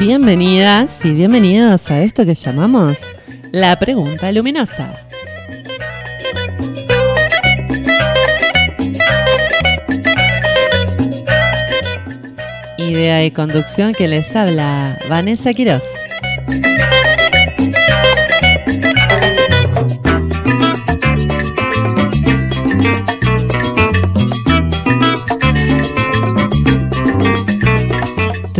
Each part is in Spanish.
Bienvenidas y bienvenidos a esto que llamamos la pregunta luminosa. Idea y conducción que les habla Vanessa Quiroz.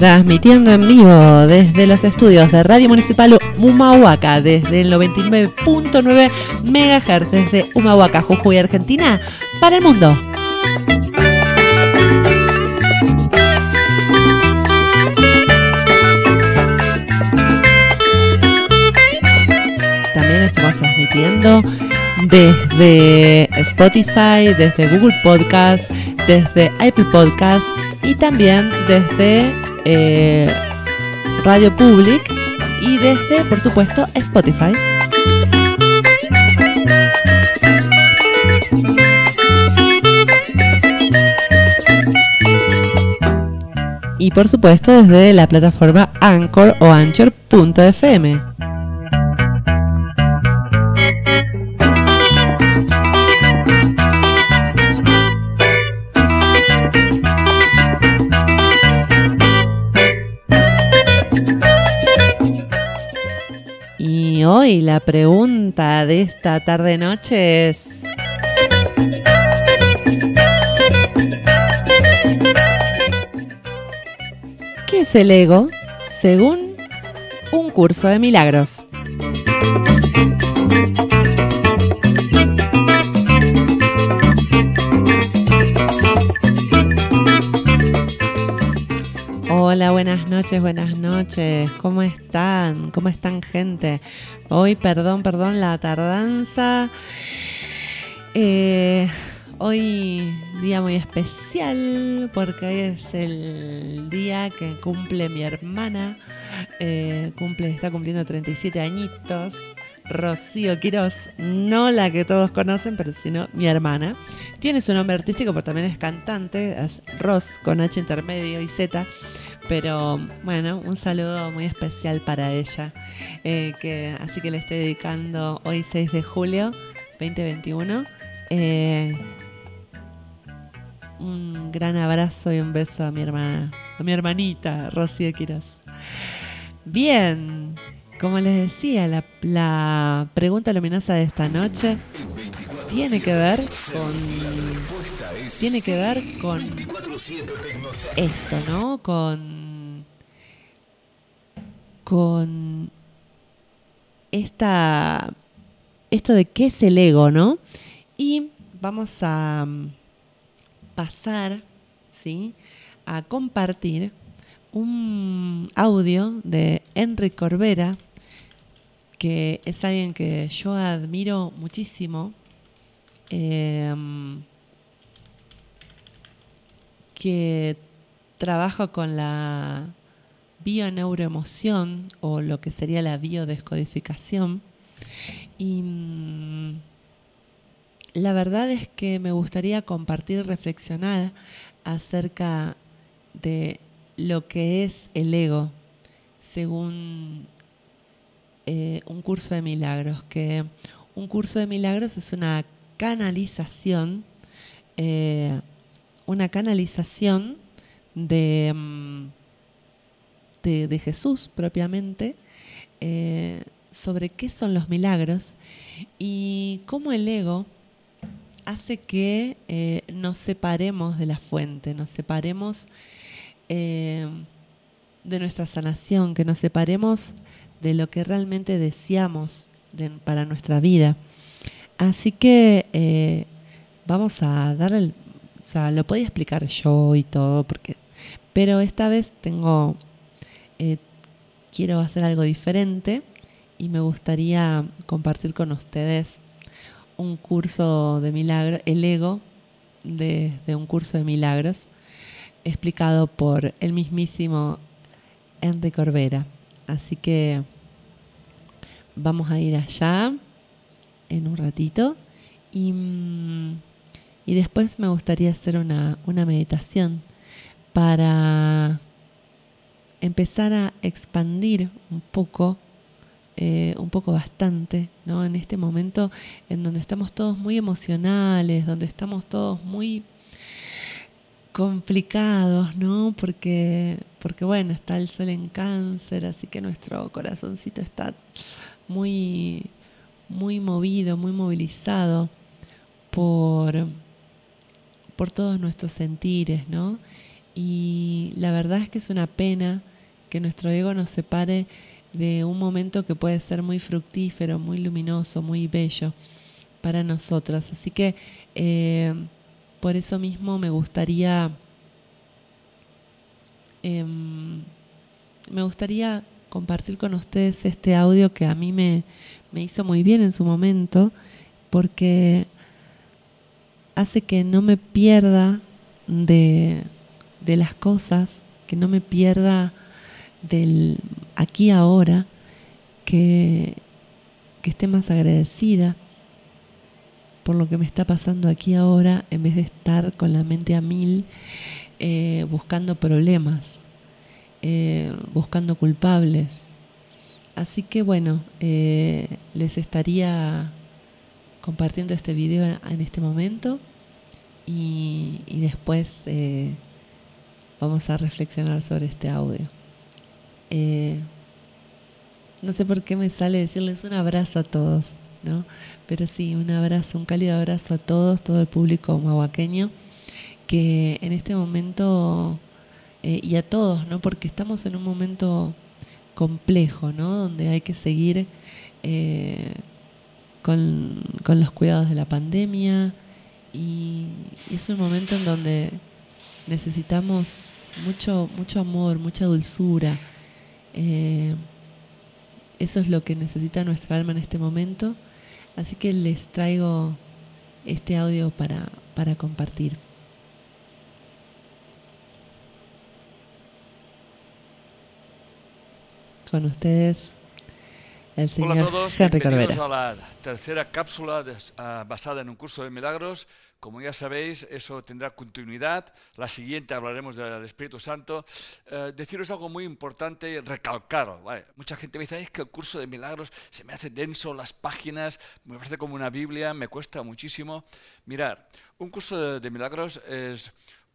Transmitiendo en vivo desde los estudios de Radio Municipal Humahuaca, desde el 99.9 MHz, desde Humahuaca, Jujuy, Argentina, para el mundo. También estamos transmitiendo desde Spotify, desde Google Podcast, desde Apple Podcast y también desde eh, Radio Public y desde, por supuesto, Spotify. Y por supuesto desde la plataforma Anchor o Anchor.fm. hoy la pregunta de esta tarde-noche es... ¿Qué es el ego según un curso de milagros? Hola, buenas noches, buenas noches. ¿Cómo están? ¿Cómo están, gente? Hoy, perdón, perdón la tardanza. Eh, hoy día muy especial porque hoy es el día que cumple mi hermana. Eh, cumple, está cumpliendo 37 añitos. Rocío Quiroz, no la que todos conocen, pero sino mi hermana. Tiene su nombre artístico, pero también es cantante, es Ros con H intermedio y Z. Pero bueno, un saludo muy especial para ella. eh, que, así que le estoy dedicando hoy 6 de julio 2021. eh, un gran abrazo y un beso a mi hermana, a mi hermanita Rocío Quiroz. Bien, como les decía, la pregunta luminosa de esta noche tiene que ver con tiene que ver con esto, ¿no? Con con esta esto de qué es el ego, ¿no? Y vamos a mm, pasar, ¿sí? A compartir un audio de Enrique Corbera, que es alguien que yo admiro muchísimo, eh, que trabaja con la bioneuroemoción o lo que sería la biodescodificación. Y mm, la verdad es que me gustaría compartir y reflexionar acerca de lo que es el ego según eh, un curso de milagros, que un curso de milagros es una canalización, eh, una canalización de, mm, de, de Jesús propiamente, eh, sobre qué son los milagros y cómo el ego hace que eh, nos separemos de la fuente, nos separemos de nuestra sanación, que nos separemos de lo que realmente deseamos de- para nuestra vida. Así que eh, vamos a darle, el- o sea, lo podía explicar yo y todo, porque, pero esta vez tengo, eh, quiero hacer algo diferente y me gustaría compartir con ustedes un curso de milagros, el ego de, de un curso de milagros, explicado por el mismísimo Enrique Corbera. Así que vamos a ir allá en un ratito y, mm, y después me gustaría hacer una, una meditación para empezar a expandir un poco, eh, un poco bastante, ¿no? En este momento en donde estamos todos muy emocionales, donde estamos todos muy complicados, ¿no? Porque, porque bueno, está el sol en cáncer, así que nuestro corazoncito está muy, muy movido, muy movilizado por, por todos nuestros sentires, ¿no? Y la verdad es que es una pena que nuestro ego nos separe de un momento que puede ser muy fructífero, muy luminoso, muy bello para nosotras. Así que eh, por eso mismo me gustaría, em, me gustaría compartir con ustedes este audio que a mí me, me hizo muy bien en su momento, porque hace que no me pierda de, de las cosas, que no me pierda del aquí ahora, que, que esté más agradecida por lo que me está pasando aquí ahora en vez de estar con la mente a mil eh, buscando problemas, eh, buscando culpables. Así que bueno, eh, les estaría compartiendo este video en este momento y, y después vamos a reflexionar sobre este audio. no sé por qué me sale decirles un abrazo a todos. ¿no? Pero sí, un abrazo, un cálido abrazo a todos, todo el público mahuaqueño, que en este momento, eh, y a todos, ¿no? Porque estamos en un momento complejo, ¿no? Donde hay que seguir eh, con, los cuidados de la pandemia y, es un momento en donde necesitamos mucho, mucho amor, mucha dulzura. Eh, eso es lo que necesita nuestra alma en este momento Así que les traigo este audio para, para compartir. Con ustedes, el señor Hola a todos, bienvenidos a la tercera cápsula ah, basada en un curso de milagros como ya sabéis, eso tendrá continuidad. La siguiente hablaremos del Espíritu Santo. Eh, deciros algo muy importante, recalcar. Mucha gente me dice, es que el curso de milagros se me hace denso, las páginas, me parece como una Biblia, me cuesta muchísimo. Mirar, un curso de, milagros es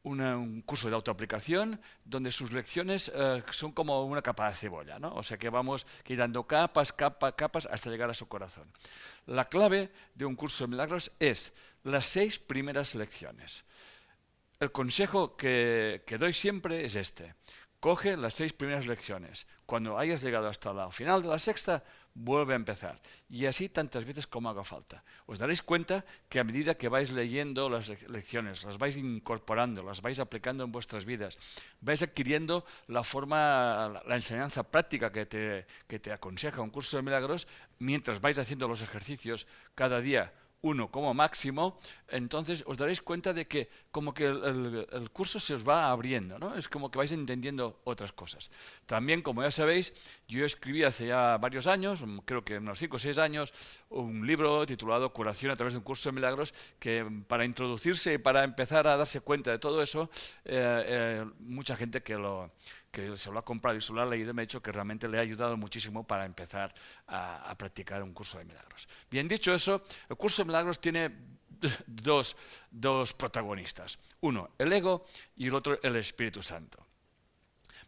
un curso de autoaplicación donde sus lecciones eh, son como una capa de cebolla, ¿no? O sea que vamos quitando capas, capas, capas hasta llegar a su corazón. La clave de un curso de milagros es las seis primeras lecciones. El consejo que, doy siempre es este. Coge las seis primeras lecciones. Cuando hayas llegado hasta la final de la sexta, vuelve a empezar. Y así tantas veces como haga falta. Os daréis cuenta que a medida que vais leyendo las lecciones, las vais incorporando, las vais aplicando en vuestras vidas, vais adquiriendo la forma, la enseñanza práctica que te, que te aconseja un curso de milagros, mientras vais haciendo los ejercicios cada día uno como máximo, entonces os daréis cuenta de que como que el, curso se os va abriendo, ¿no? Es como que vais entendiendo otras cosas. También, como ya sabéis, yo escribí hace ya varios años, creo que unos 5 o 6 años, un libro titulado Curación a través de un curso de milagros, que para introducirse y para empezar a darse cuenta de todo eso, eh, eh, mucha gente que lo que se lo ha comprado y se lo ha leído me ha dicho que realmente le ha ayudado muchísimo para empezar a, practicar un curso de milagros. Bien dicho eso, el curso de milagros tiene dos, protagonistas. Uno, el ego y el otro, el Espíritu Santo.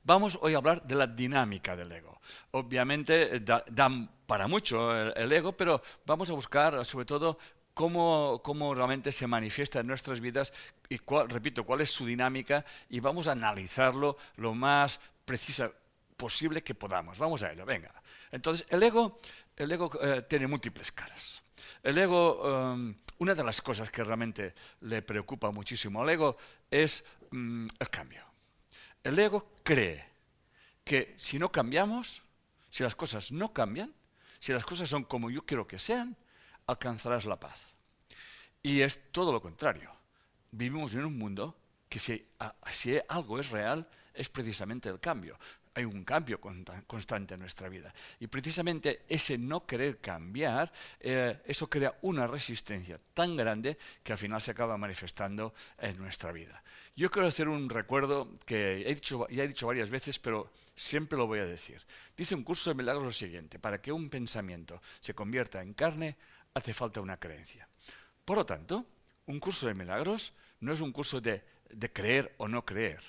Vamos hoy a hablar de la dinámica del ego. Obviamente dan para mucho el, ego, pero vamos a buscar sobre todo Cómo, cómo, realmente se manifiesta en nuestras vidas y, cuál, repito, cuál es su dinámica y vamos a analizarlo lo más precisa posible que podamos. Vamos a ello, venga. Entonces, el ego, el ego eh, tiene múltiples caras. El ego, em, una de las cosas que realmente le preocupa muchísimo al ego es mm, el cambio. El ego cree que si no cambiamos, si las cosas no cambian, si las cosas son como yo quiero que sean, alcanzarás la paz. Y es todo lo contrario. Vivimos en un mundo que si, si algo es real, es precisamente el cambio. hay un cambio constante en nuestra vida. Y precisamente ese no querer cambiar, eh, eso crea una resistencia tan grande que al final se acaba manifestando en nuestra vida. Yo quiero hacer un recuerdo que he dicho, ya he dicho varias veces, pero siempre lo voy a decir. Dice un curso de milagros lo siguiente, para que un pensamiento se convierta en carne, hace falta una creencia. Por lo tanto, un curso de milagros no es un curso de creer o no creer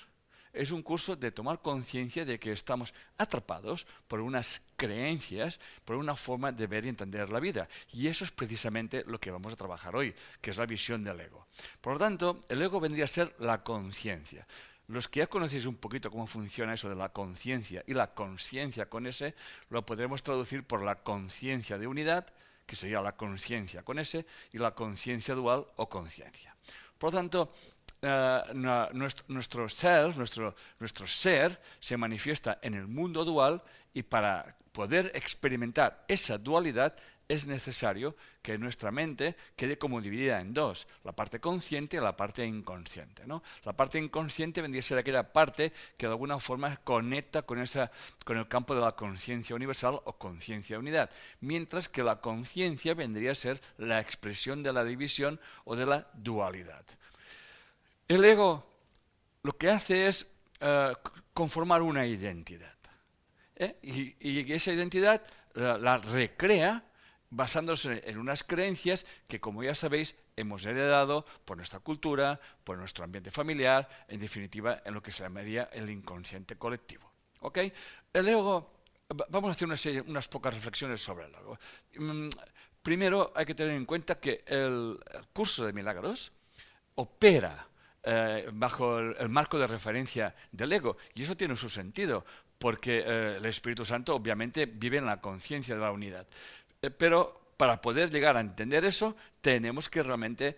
es un curso de tomar conciencia de que estamos atrapados por unas creencias, por una forma de ver y entender la vida. Y eso es precisamente lo que vamos a trabajar hoy, que es la visión del ego. Por lo tanto, el ego vendría a ser la conciencia. Los que ya conocéis un poquito cómo funciona eso de la conciencia y la conciencia con ese, lo podremos traducir por la conciencia de unidad, que sería la conciencia con ese, y la conciencia dual o conciencia. Por lo tanto, eh, nuestro, nuestro nuestro, nuestro ser, se manifiesta en el mundo dual y para poder experimentar esa dualidad es necesario que nuestra mente quede como dividida en dos, la parte consciente y la parte inconsciente. ¿no? La parte inconsciente vendría a ser aquella parte que de alguna forma conecta con, esa, con el campo de la conciencia universal o conciencia unidad, mientras que la conciencia vendría a ser la expresión de la división o de la dualidad. El ego lo que hace es eh, conformar una identidad. ¿eh? Y, esa identidad la, recrea basándose en unas creencias que, como ya sabéis, hemos heredado por nuestra cultura, por nuestro ambiente familiar, en definitiva, en lo que se llamaría el inconsciente colectivo. ¿Ok? El ego, vamos a hacer unas, unas pocas reflexiones sobre el ego. Mm, primero, hay que tener en cuenta que el curso de milagros opera eh, bajo el, marco de referencia del ego. Y eso tiene su sentido, porque eh, el Espíritu Santo obviamente vive en la conciencia de la unidad. Eh, pero para poder llegar a entender eso, tenemos que realmente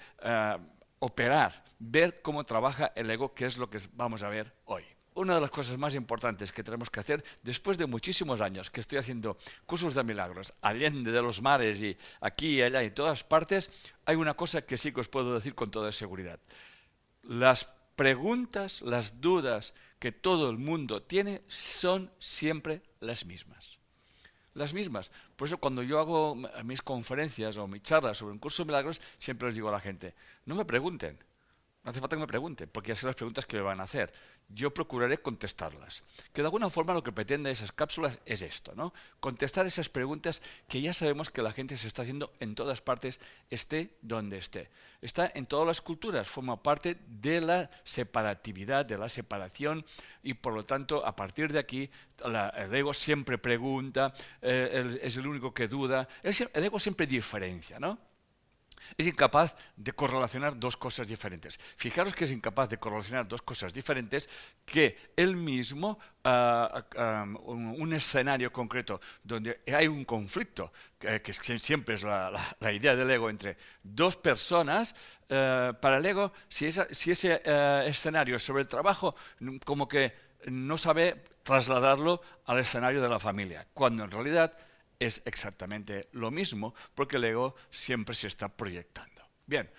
operar, ver cómo trabaja el ego, que es lo que vamos a ver hoy una de las cosas más importantes que tenemos que hacer después de muchísimos años que estoy haciendo cursos de milagros, allende de los mares y aquí y allá y todas partes, hay una cosa que sí que os puedo decir con toda seguridad las preguntas, las dudas que todo el mundo tiene son siempre las mismas. Las mismas. Por eso cuando yo hago mis conferencias o mis charlas sobre un curso de milagros, siempre les digo a la gente, no me pregunten, no hace falta que me pregunten, porque ya sé las preguntas que me van a hacer. Yo procuraré contestarlas. Que de alguna forma lo que pretende esas cápsulas es esto, ¿no? Contestar esas preguntas que ya sabemos que la gente se está haciendo en todas partes, esté donde esté. Está en todas las culturas, forma parte de la separatividad, de la separación, y por lo tanto, a partir de aquí, el ego siempre pregunta, eh, es el único que duda, el ego siempre diferencia, ¿no? Es incapaz de correlacionar dos cosas diferentes. Fijaros que es incapaz de correlacionar dos cosas diferentes que él mismo, ah, ah, un, escenario concreto donde hay un conflicto, que, siempre es la, idea del ego entre dos personas, eh, para el ego, si, ese eh, escenario es sobre el trabajo, como que no sabe trasladarlo al escenario de la familia, cuando en realidad es exactamente lo mismo, porque el ego siempre se está proyectando. Bien,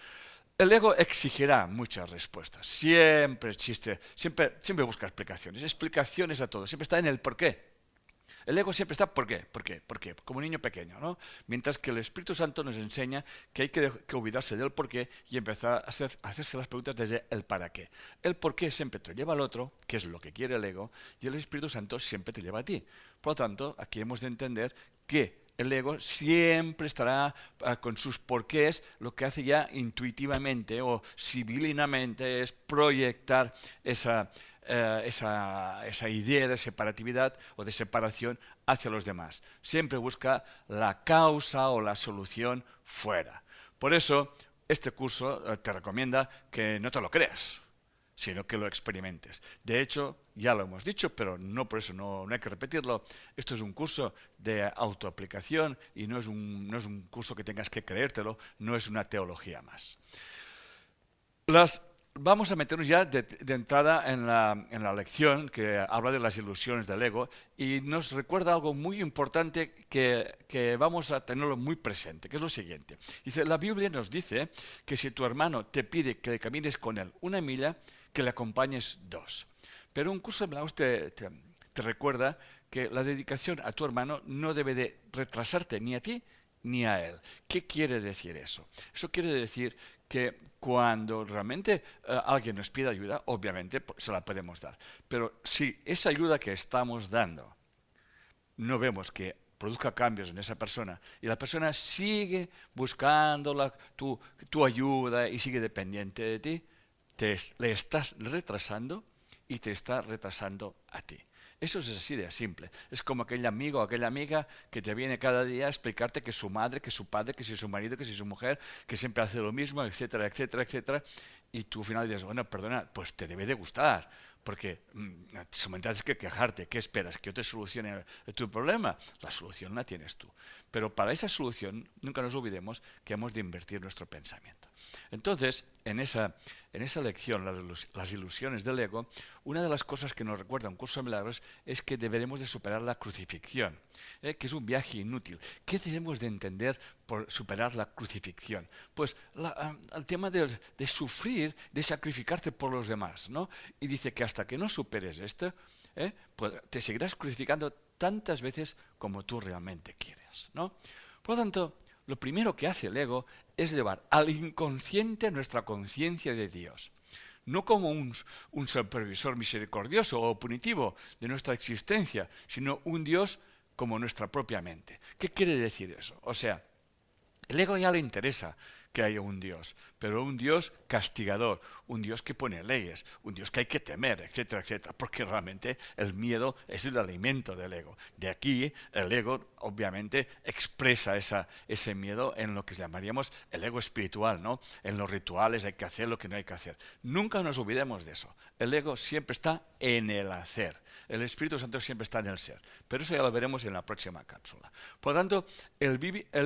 el ego exigirá muchas respuestas, siempre existe, siempre, siempre busca explicaciones, explicaciones a todo, siempre está en el por qué. El ego siempre está ¿por qué? ¿Por qué? ¿Por qué? Como un niño pequeño, ¿no? Mientras que el Espíritu Santo nos enseña que hay que, olvidarse del por qué y empezar a, hacerse las preguntas desde el para qué. El por qué siempre te lleva al otro, que es lo que quiere el ego, y el Espíritu Santo siempre te lleva a ti. Por lo tanto, aquí hemos de entender que el ego siempre estará ah, con sus porqués, lo que hace ya intuitivamente o civilinamente es proyectar esa, eh, esa, idea de separatividad o de separación hacia los demás. Siempre busca la causa o la solución fuera. Por eso, este curso eh, te recomienda que no te lo creas sino que lo experimentes. De hecho, ya lo hemos dicho, pero no por eso no, hay que repetirlo, esto es un curso de autoaplicación y no es, un, no es un curso que tengas que creértelo, no es una teología más. Las, vamos a meternos ya de, entrada en la, en la, lección que habla de las ilusiones del ego y nos recuerda algo muy importante que, que, vamos a tenerlo muy presente, que es lo siguiente. Dice, la Biblia nos dice que si tu hermano te pide que camines con él una milla, que le acompañes dos. Pero un curso de milagros te, te recuerda que la dedicación a tu hermano no debe de retrasarte ni a ti ni a él. ¿Qué quiere decir eso? Eso quiere decir que cuando realmente eh, alguien nos pide ayuda, obviamente pues, se la podemos dar. Pero si esa ayuda que estamos dando no vemos que produzca cambios en esa persona y la persona sigue buscando tu, tu, ayuda y sigue dependiente de ti, te, le estás retrasando y te está retrasando a ti. Eso es así de simple. Es como aquel amigo o aquella amiga que te viene cada día a explicarte que su madre, que su padre, que si su marido, que si su mujer, que siempre hace lo mismo, etcétera, etcétera, etcétera. Y tú al final dices, bueno, perdona, pues te debe de gustar. Porque mmm, solamente que quejarte. ¿Qué esperas? ¿Que yo te solucione tu problema? La solución la tienes tú. Pero para esa solución, nunca nos olvidemos que hemos de invertir nuestro pensamiento. Entonces, en esa, en esa lección, las ilusiones del ego, una de las cosas que nos recuerda un curso de milagros es que deberemos de superar la crucifixión, ¿eh? que es un viaje inútil. ¿Qué debemos de entender por superar la crucifixión? Pues la, el tema de, de, sufrir, de sacrificarte por los demás. ¿no? Y dice que hasta que no superes esto, ¿eh? pues te seguirás crucificando tantas veces como tú realmente quieres. ¿no? Por lo tanto, lo primero que hace el ego es llevar al inconsciente nuestra conciencia de Dios. No como un, supervisor misericordioso o punitivo de nuestra existencia, sino un Dios como nuestra propia mente. ¿Qué quiere decir eso? O sea, el ego ya le interesa que haya un Dios, pero un Dios castigador, un Dios que pone leyes, un Dios que hay que temer, etcétera, etcétera, porque realmente el miedo es el alimento del ego. De aquí el ego obviamente expresa esa, ese miedo en lo que llamaríamos el ego espiritual, ¿no? En los rituales hay que hacer lo que no hay que hacer. Nunca nos olvidemos de eso. El ego siempre está en el hacer. El Espíritu Santo siempre está en el ser. Pero eso ya lo veremos en la próxima cápsula. Por lo tanto, el,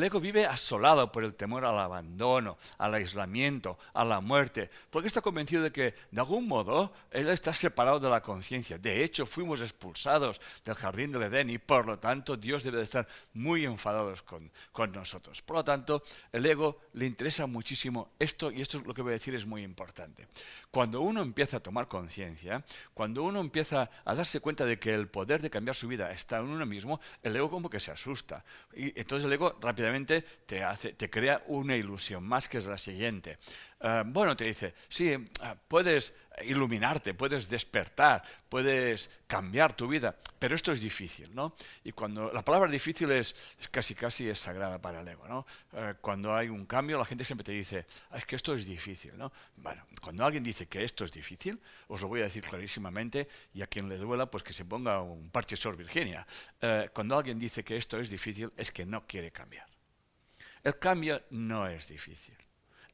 ego vive asolado por el temor al abandono, al aislamiento, a la muerte, porque está convencido de que, de algún modo, él está separado de la conciencia. De hecho, fuimos expulsados del jardín del Edén y, por lo tanto, Dios debe de estar muy enfadado con, con nosotros. Por lo tanto, el ego le interesa muchísimo esto, y esto es lo que voy a decir es muy importante. Cuando uno empieza a tomar conciencia, cuando uno empieza a darse cuenta de que el poder de cambiar su vida está en uno mismo, el ego como que se asusta. Y entonces el ego rápidamente te, hace, te crea una ilusión más que es la siguiente. Uh, bueno, te dice, sí, uh, puedes iluminarte, puedes despertar, puedes cambiar tu vida, pero esto es difícil, ¿no? Y cuando la palabra difícil es, casi casi es sagrada para el ego, ¿no? Uh, cuando hay un cambio, la gente siempre te dice, ah, es que esto es difícil, ¿no? Bueno, cuando alguien dice que esto es difícil, os lo voy a decir clarísimamente, y a quien le duela, pues que se ponga un parche Sor Virginia. cuando alguien dice que esto es difícil, es que no quiere cambiar. El cambio no es difícil.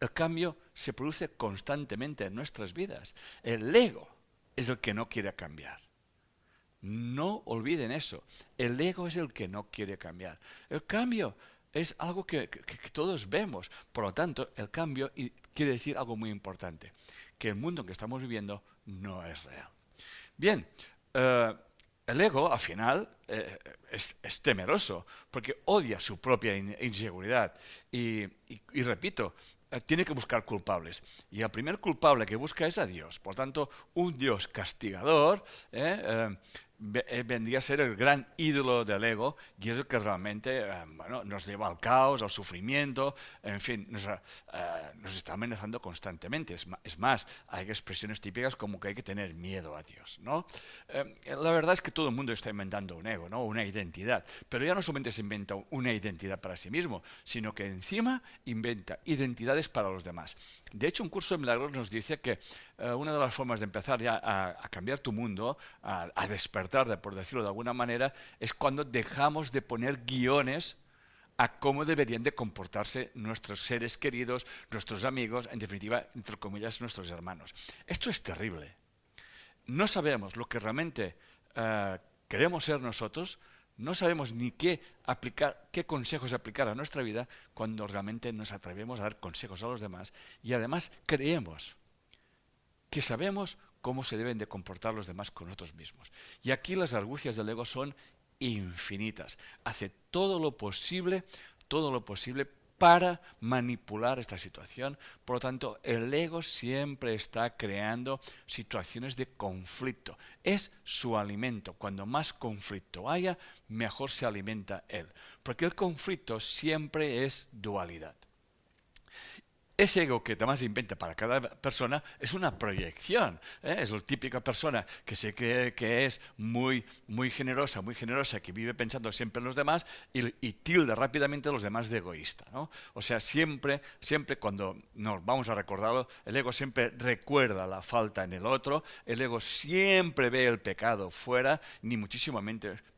El cambio se produce constantemente en nuestras vidas. El ego es el que no quiere cambiar. No olviden eso. El ego es el que no quiere cambiar. El cambio es algo que, todos vemos. Por lo tanto, el cambio quiere decir algo muy importante, que el mundo en que estamos viviendo no es real. Bien, eh, el ego, al final, eh, es, temeroso, porque odia su propia inseguridad. y, repito, tiene que buscar culpables. Y el primer culpable que busca es a Dios. Por tanto, un Dios castigador eh, eh, eh, vendría a ser el gran ídolo del ego y es el que realmente eh, bueno, nos lleva al caos, al sufrimiento, en fin, nos, eh, nos está amenazando constantemente. Es, es, más, hay expresiones típicas como que hay que tener miedo a Dios. ¿no? la verdad es que todo el mundo está inventando un ego, ¿no? una identidad, pero ya no solamente se inventa una identidad para sí mismo, sino que encima inventa identidades para los demás. De hecho, un curso de milagros nos dice que una de las formas de empezar ya a, cambiar tu mundo, a, a despertar, tarde, por decirlo de alguna manera, es cuando dejamos de poner guiones a cómo deberían de comportarse nuestros seres queridos, nuestros amigos, en definitiva, entre comillas, nuestros hermanos. Esto es terrible. No sabemos lo que realmente uh, queremos ser nosotros, no sabemos ni qué aplicar, qué consejos aplicar a nuestra vida cuando realmente nos atrevemos a dar consejos a los demás y además creemos que sabemos cómo se deben de comportar los demás con nosotros mismos. Y aquí las argucias del ego son infinitas. Hace todo lo posible, todo lo posible para manipular esta situación. Por lo tanto, el ego siempre está creando situaciones de conflicto. Es su alimento. Cuando más conflicto haya, mejor se alimenta él. Porque el conflicto siempre es dualidad. Ese ego que además inventa para cada persona es una proyección. ¿eh? Es la típica persona que se cree que es muy, muy generosa, muy generosa, que vive pensando siempre en los demás y, tilda rápidamente a los demás de egoísta. O sea, siempre, siempre cuando nos vamos a recordarlo, el ego siempre recuerda la falta en el otro, el ego siempre ve el pecado fuera, ni muchísimo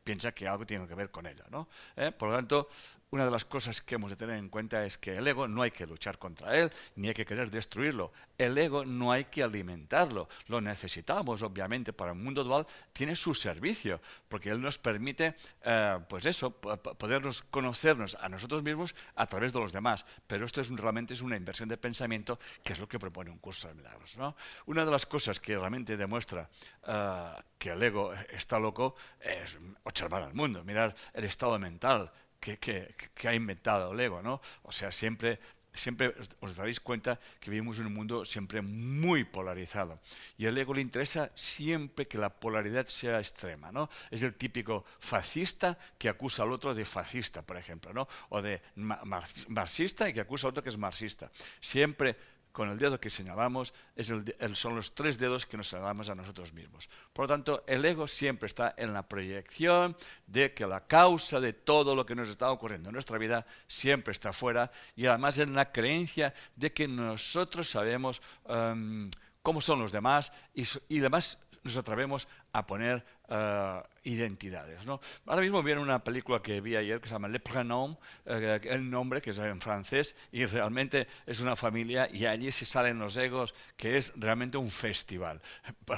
piensa que algo tiene que ver con ella. ¿no? ¿Eh? Por lo tanto, una de las cosas que hemos de tener en cuenta es que el ego no hay que luchar contra él, ni hay que querer destruirlo. El ego no hay que alimentarlo. Lo necesitamos, obviamente, para el mundo dual. Tiene su servicio, porque él nos permite, eh, pues eso, podernos conocernos a nosotros mismos a través de los demás. Pero esto es realmente es una inversión de pensamiento, que es lo que propone un curso de milagros. Una de las cosas que realmente demuestra eh, que el ego está loco es observar al mundo, mirar el estado mental que, ha inventado el ego, ¿no? O sea, siempre siempre os daréis cuenta que vivimos en un mundo siempre muy polarizado. Y al ego le interesa siempre que la polaridad sea extrema, ¿no? Es el típico fascista que acusa al otro de fascista, por ejemplo, ¿no? O de marxista y que acusa al otro que es marxista. Siempre con el dedo que señalamos es son los tres dedos que nos señalamos a nosotros mismos. Por lo tanto, el ego siempre está en la proyección de que la causa de todo lo que nos está ocurriendo en nuestra vida siempre está fuera y además en la creencia de que nosotros sabemos em, cómo son los demás y, y además nos atrevemos a poner eh, identidades. ¿no? Ahora mismo viene una película que vi ayer que se llama Le Prénom, eh, el nombre que es en francés, y realmente es una familia y allí se salen los egos, que es realmente un festival.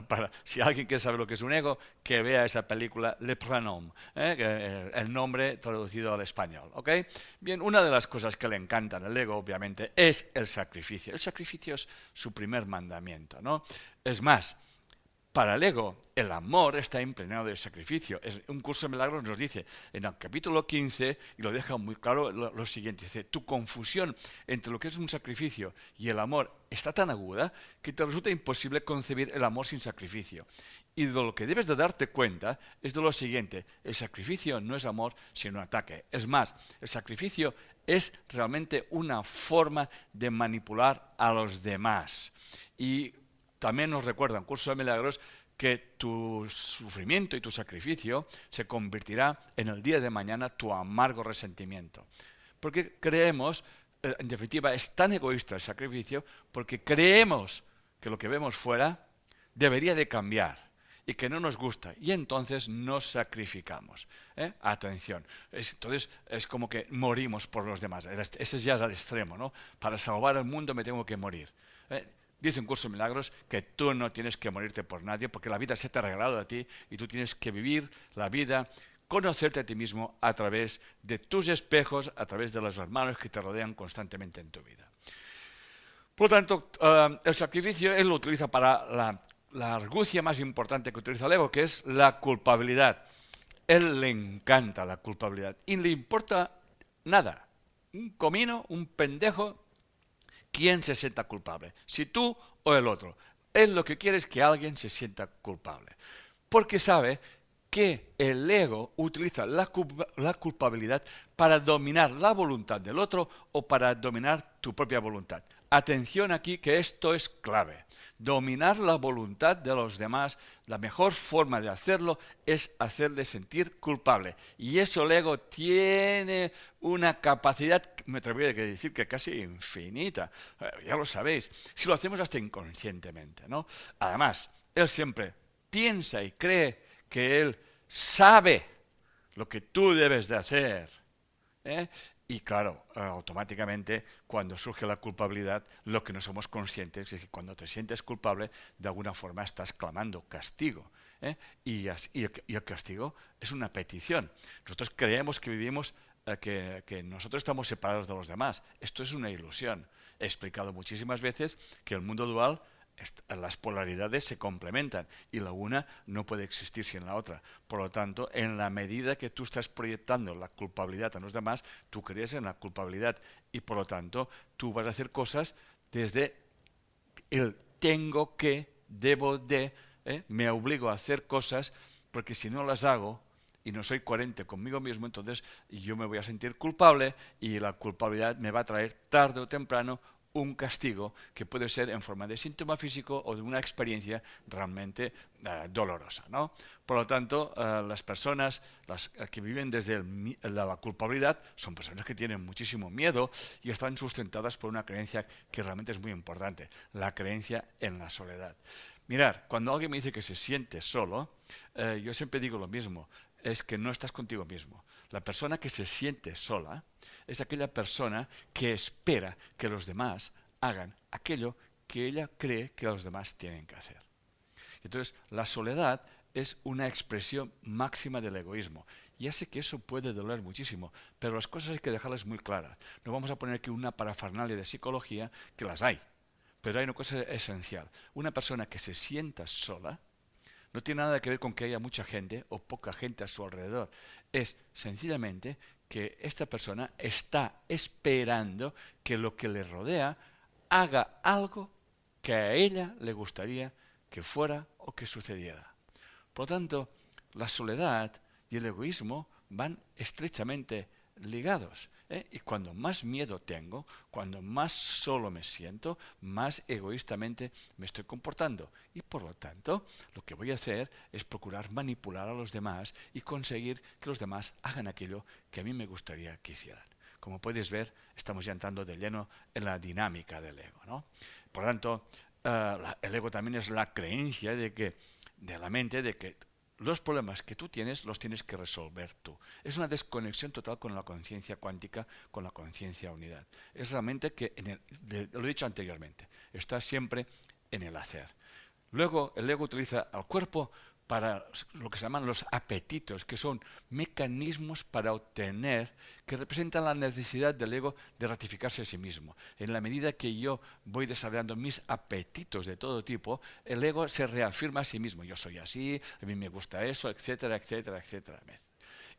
Para, si alguien quiere saber lo que es un ego, que vea esa película Le Prénom, ¿eh? el nombre traducido al español. ¿okay? Bien, una de las cosas que le encantan al ego, obviamente, es el sacrificio. El sacrificio es su primer mandamiento. ¿no? Es más, para el ego, el amor está impregnado de sacrificio. un curso de milagros nos dice en el capítulo 15, y lo deja muy claro, lo, siguiente, dice, tu confusión entre lo que es un sacrificio y el amor está tan aguda que te resulta imposible concebir el amor sin sacrificio. Y de lo que debes de darte cuenta es de lo siguiente, el sacrificio no es amor, sino ataque. Es más, el sacrificio es realmente una forma de manipular a los demás. Y también nos recuerda en Curso de Milagros que tu sufrimiento y tu sacrificio se convertirá en el día de mañana tu amargo resentimiento. Porque creemos, eh, en definitiva, es tan egoísta el sacrificio porque creemos que lo que vemos fuera debería de cambiar y que no nos gusta y entonces nos sacrificamos. ¿eh? Atención. entonces es como que morimos por los demás. Ese ya es extremo, ¿no? Para salvar el mundo me tengo que morir. ¿eh? Dice un curso de milagros que tú no tienes que morirte por nadie porque la vida se te ha regalado a ti y tú tienes que vivir la vida, conocerte a ti mismo a través de tus espejos, a través de los hermanos que te rodean constantemente en tu vida. Por lo tanto, eh, el sacrificio él lo utiliza para la, la argucia más importante que utiliza el ego, que es la culpabilidad. Él le encanta la culpabilidad y le importa nada. Un comino, un pendejo, quién se sienta culpable, si tú o el otro. Él lo que quiere es que alguien se sienta culpable, porque sabe que el ego utiliza la, culpabilidad para dominar la voluntad del otro o para dominar tu propia voluntad. Atención aquí que esto es clave dominar la voluntad de los demás, la mejor forma de hacerlo es hacerle sentir culpable. Y eso el ego tiene una capacidad, me atrevería a decir que casi infinita. Eh, ya lo sabéis, si lo hacemos hasta inconscientemente. ¿no? Además, él siempre piensa y cree que él sabe lo que tú debes de hacer. ¿eh? Y claro, eh, automáticamente cuando surge la culpabilidad, lo que no somos conscientes es que cuando te sientes culpable, de alguna forma estás clamando castigo. ¿eh? Y, el, castigo es una petición. Nosotros creemos que vivimos, eh, que, nosotros estamos separados de los demás. Esto es una ilusión. He explicado muchísimas veces que el mundo dual las polaridades se complementan y la una no puede existir sin la otra. Por lo tanto, en la medida que tú estás proyectando la culpabilidad a los demás, tú crees en la culpabilidad y por lo tanto tú vas a hacer cosas desde el tengo que, debo de, ¿eh? me obligo a hacer cosas porque si no las hago y no soy coherente conmigo mismo, entonces yo me voy a sentir culpable y la culpabilidad me va a traer tarde o temprano un castigo que puede ser en forma de síntoma físico o de una experiencia realmente eh, dolorosa. ¿no? Por lo tanto, eh, las personas eh, que viven desde la culpabilidad son personas que tienen muchísimo miedo y están sustentadas por una creencia que realmente es muy importante, la creencia en la soledad. Mirar, cuando alguien me dice que se siente solo, yo siempre digo lo mismo, es que no estás contigo mismo. La persona que se siente sola es aquella persona que espera que los demás hagan aquello que ella cree que los demás tienen que hacer. Entonces, la soledad es una expresión máxima del egoísmo. Ya sé que eso puede doler muchísimo, pero las cosas hay que dejarlas muy claras. No vamos a poner aquí una parafernalia de psicología, que las hay, pero hay una cosa esencial. Una persona que se sienta sola no tiene nada que ver con que haya mucha gente o poca gente a su alrededor. Es sencillamente que esta persona está esperando que lo que le rodea haga algo que a ella le gustaría que fuera o que sucediera. Por lo tanto, la soledad y el egoísmo van estrechamente ligados. ¿Eh? Y cuando más miedo tengo, cuando más solo me siento, más egoístamente me estoy comportando. Y por lo tanto, lo que voy a hacer es procurar manipular a los demás y conseguir que los demás hagan aquello que a mí me gustaría que hicieran. Como puedes ver, estamos ya entrando de lleno en la dinámica del ego. ¿no? Por lo tanto, eh, el ego también es la creencia de que de la mente de que los problemas que tú tienes los tienes que resolver tú. Es una desconexión total con la conciencia cuántica, con la conciencia unidad. Es realmente que, lo he dicho anteriormente, está siempre en el hacer. Luego el ego utiliza al cuerpo para lo que se llaman los apetitos, que son mecanismos para obtener, que representan la necesidad del ego de ratificarse a sí mismo. En la medida que yo voy desarrollando mis apetitos de todo tipo, el ego se reafirma a sí mismo. Yo soy así, a mí me gusta eso, etcétera, etcétera, etcétera.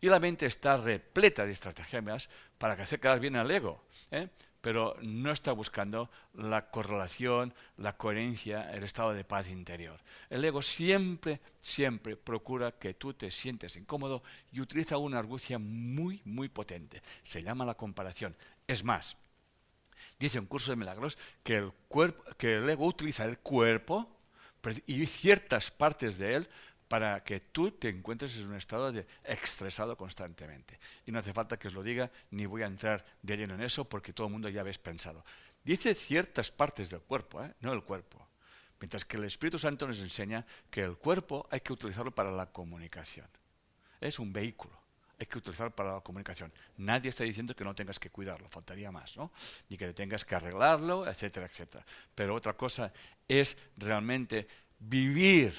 Y la mente está repleta de estrategias para que hacer quedar bien al ego. ¿eh? Pero no está buscando la correlación, la coherencia, el estado de paz interior. El ego siempre, siempre procura que tú te sientes incómodo y utiliza una argucia muy, muy potente. Se llama la comparación. Es más, dice un curso de milagros que el, cuerpo, que el ego utiliza el cuerpo y ciertas partes de él para que tú te encuentres en un estado de estresado constantemente. Y no hace falta que os lo diga, ni voy a entrar de lleno en eso, porque todo el mundo ya habéis pensado. Dice ciertas partes del cuerpo, ¿eh? no el cuerpo. Mientras que el Espíritu Santo nos enseña que el cuerpo hay que utilizarlo para la comunicación. Es un vehículo, hay que utilizarlo para la comunicación. Nadie está diciendo que no tengas que cuidarlo, faltaría más, ¿no? Ni que tengas que arreglarlo, etcétera, etcétera. Pero otra cosa es realmente vivir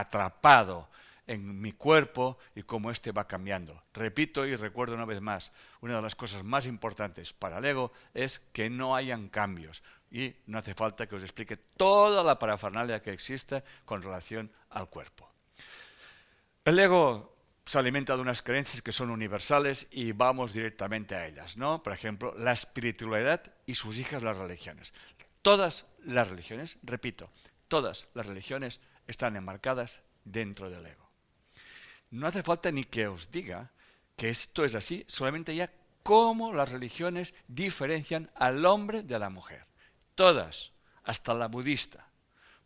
atrapado en mi cuerpo y cómo éste va cambiando. Repito y recuerdo una vez más, una de las cosas más importantes para el ego es que no hayan cambios y no hace falta que os explique toda la parafernalia que existe con relación al cuerpo. El ego se alimenta de unas creencias que son universales y vamos directamente a ellas, ¿no? Por ejemplo, la espiritualidad y sus hijas las religiones. Todas las religiones, repito, todas las religiones están enmarcadas dentro del ego. No hace falta ni que os diga que esto es así, solamente ya cómo las religiones diferencian al hombre de la mujer. Todas, hasta la budista.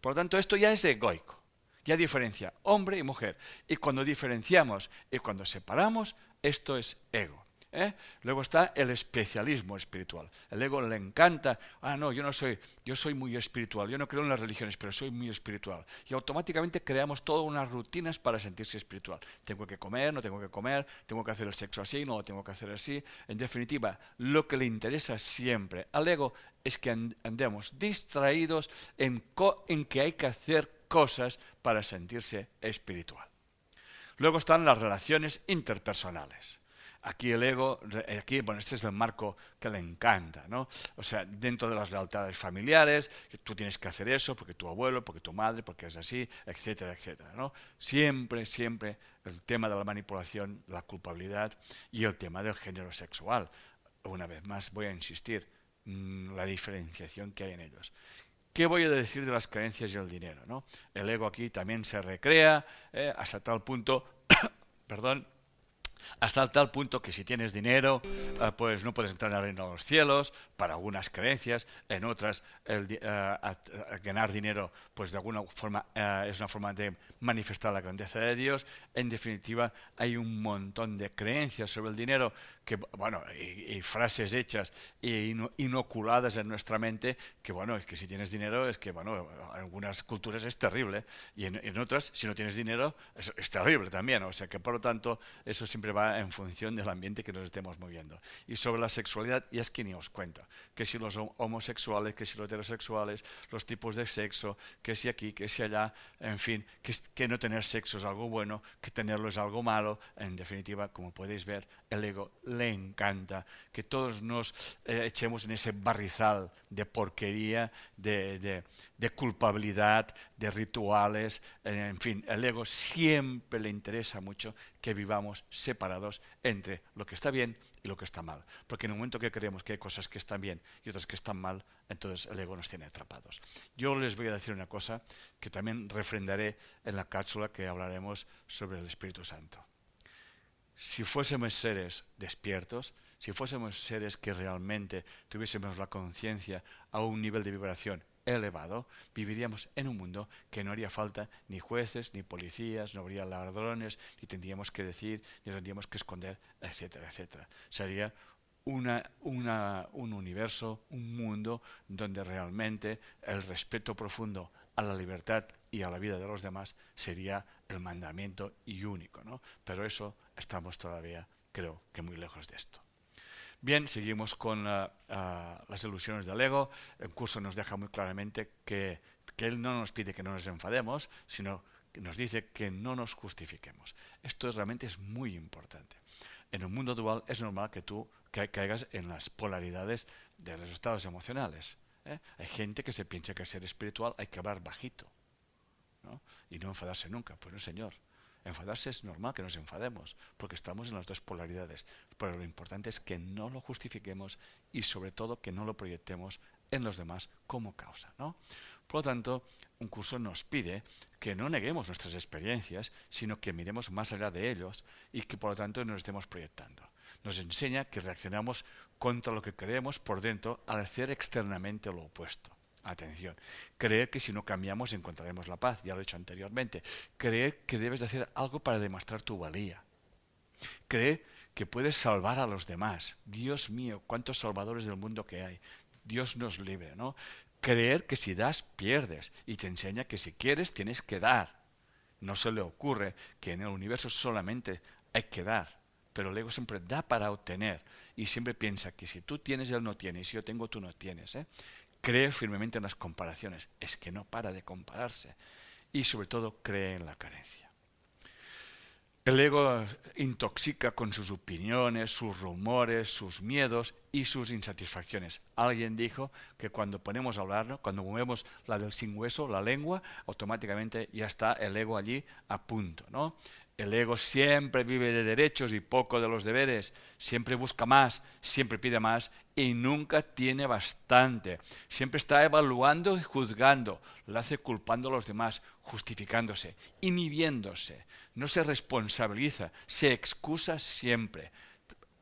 Por lo tanto, esto ya es egoico. Ya diferencia hombre y mujer. Y cuando diferenciamos y cuando separamos, esto es ego. ¿Eh? Luego está el especialismo espiritual. El ego le encanta, ah, no, yo no soy, yo soy muy espiritual, yo no creo en las religiones, pero soy muy espiritual. Y automáticamente creamos todas unas rutinas para sentirse espiritual. Tengo que comer, no tengo que comer, tengo que hacer el sexo así, no lo tengo que hacer así. En definitiva, lo que le interesa siempre al ego es que andemos distraídos en, en que hay que hacer cosas para sentirse espiritual. Luego están las relaciones interpersonales. Aquí el ego, aquí, bueno, este es el marco que le encanta, ¿no? O sea, dentro de las lealtades familiares, tú tienes que hacer eso porque tu abuelo, porque tu madre, porque es así, etcétera, etcétera, ¿no? Siempre, siempre el tema de la manipulación, la culpabilidad y el tema del género sexual. Una vez más voy a insistir, mm, la diferenciación que hay en ellos. ¿Qué voy a decir de las creencias y el dinero? ¿no? El ego aquí también se recrea eh, hasta tal punto, perdón, hasta tal punto que si tienes dinero, eh, pues no puedes entrar en el reino de los cielos, para algunas creencias, en otras el, eh, ganar dinero, pues de alguna forma eh, es una forma de manifestar la grandeza de Dios. En definitiva, hay un montón de creencias sobre el dinero que, bueno, y, frases hechas e inoculadas en nuestra mente, que bueno, es que si tienes dinero es que, bueno, en algunas culturas es terrible y en, otras, si no tienes dinero, es, es terrible también. O sea que, por lo tanto, eso siempre va en función del ambiente que nos estemos moviendo. Y sobre la sexualidad, y es que ni os cuento, que si los homosexuales, que si los heterosexuales, los tipos de sexo, que si aquí, que si allá, en fin, que, que no tener sexo es algo bueno, que tenerlo es algo malo. En definitiva, como podéis ver, el ego le encanta que todos nos eh, echemos en ese barrizal de porquería, de, de, culpabilidad, de rituales, eh, en fin, el ego siempre le interesa mucho que vivamos separados entre lo que está bien y lo que está mal. Porque en el momento que creemos que hay cosas que están bien y otras que están mal, entonces el ego nos tiene atrapados. Yo les voy a decir una cosa que también refrendaré en la cápsula que hablaremos sobre el Espíritu Santo. Si fuésemos seres despiertos, si fuésemos seres que realmente tuviésemos la conciencia a un nivel de vibración elevado, viviríamos en un mundo que no haría falta ni jueces, ni policías, no habría ladrones, ni tendríamos que decir, ni tendríamos que esconder, etcétera, etcétera. Sería una, un universo, un mundo donde realmente el respeto profundo a la libertad y a la vida de los demás sería el mandamiento y único. ¿no? Pero eso estamos todavía, creo que muy lejos de esto. Bien, seguimos con uh, las ilusiones del ego. El curso nos deja muy claramente que, que él no nos pide que no nos enfademos, sino que nos dice que no nos justifiquemos. Esto realmente es muy importante. En un mundo dual es normal que tú caigas en las polaridades de los estados emocionales. ¿eh? Hay gente que se piensa que ser espiritual hay que hablar bajito ¿no? y no enfadarse nunca. Pues no, señor. Enfadarse es normal que nos enfademos, porque estamos en las dos polaridades. Pero lo importante es que no lo justifiquemos y sobre todo que no lo proyectemos en los demás como causa. Por lo tanto, un curso nos pide que no neguemos nuestras experiencias, sino que miremos más allá de ellos y que por lo tanto nos estemos proyectando. Nos enseña que reaccionamos contra lo que creemos por dentro al hacer externamente lo opuesto. Atención, creer que si no cambiamos encontraremos la paz, ya lo he dicho anteriormente. Creer que debes de hacer algo para demostrar tu valía. Creer que puedes salvar a los demás. Dios mío, cuántos salvadores del mundo que hay. Dios nos libre, ¿no? Creer que si das, pierdes. Y te enseña que si quieres, tienes que dar. No se le ocurre que en el universo solamente hay que dar. Pero el ego siempre da para obtener. Y siempre piensa que si tú tienes, él no tiene. Y si yo tengo, tú no tienes. ¿eh? Cree firmemente en las comparaciones. Es que no para de compararse. Y sobre todo cree en la carencia. El ego intoxica con sus opiniones, sus rumores, sus miedos y sus insatisfacciones. Alguien dijo que cuando ponemos a hablar, cuando movemos la del sin hueso, la lengua, automáticamente ya está el ego allí a punto. ¿no? El ego siempre vive de derechos y poco de los deberes, siempre busca más, siempre pide más y nunca tiene bastante. Siempre está evaluando y juzgando, lo hace culpando a los demás, justificándose, inhibiéndose, no se responsabiliza, se excusa siempre.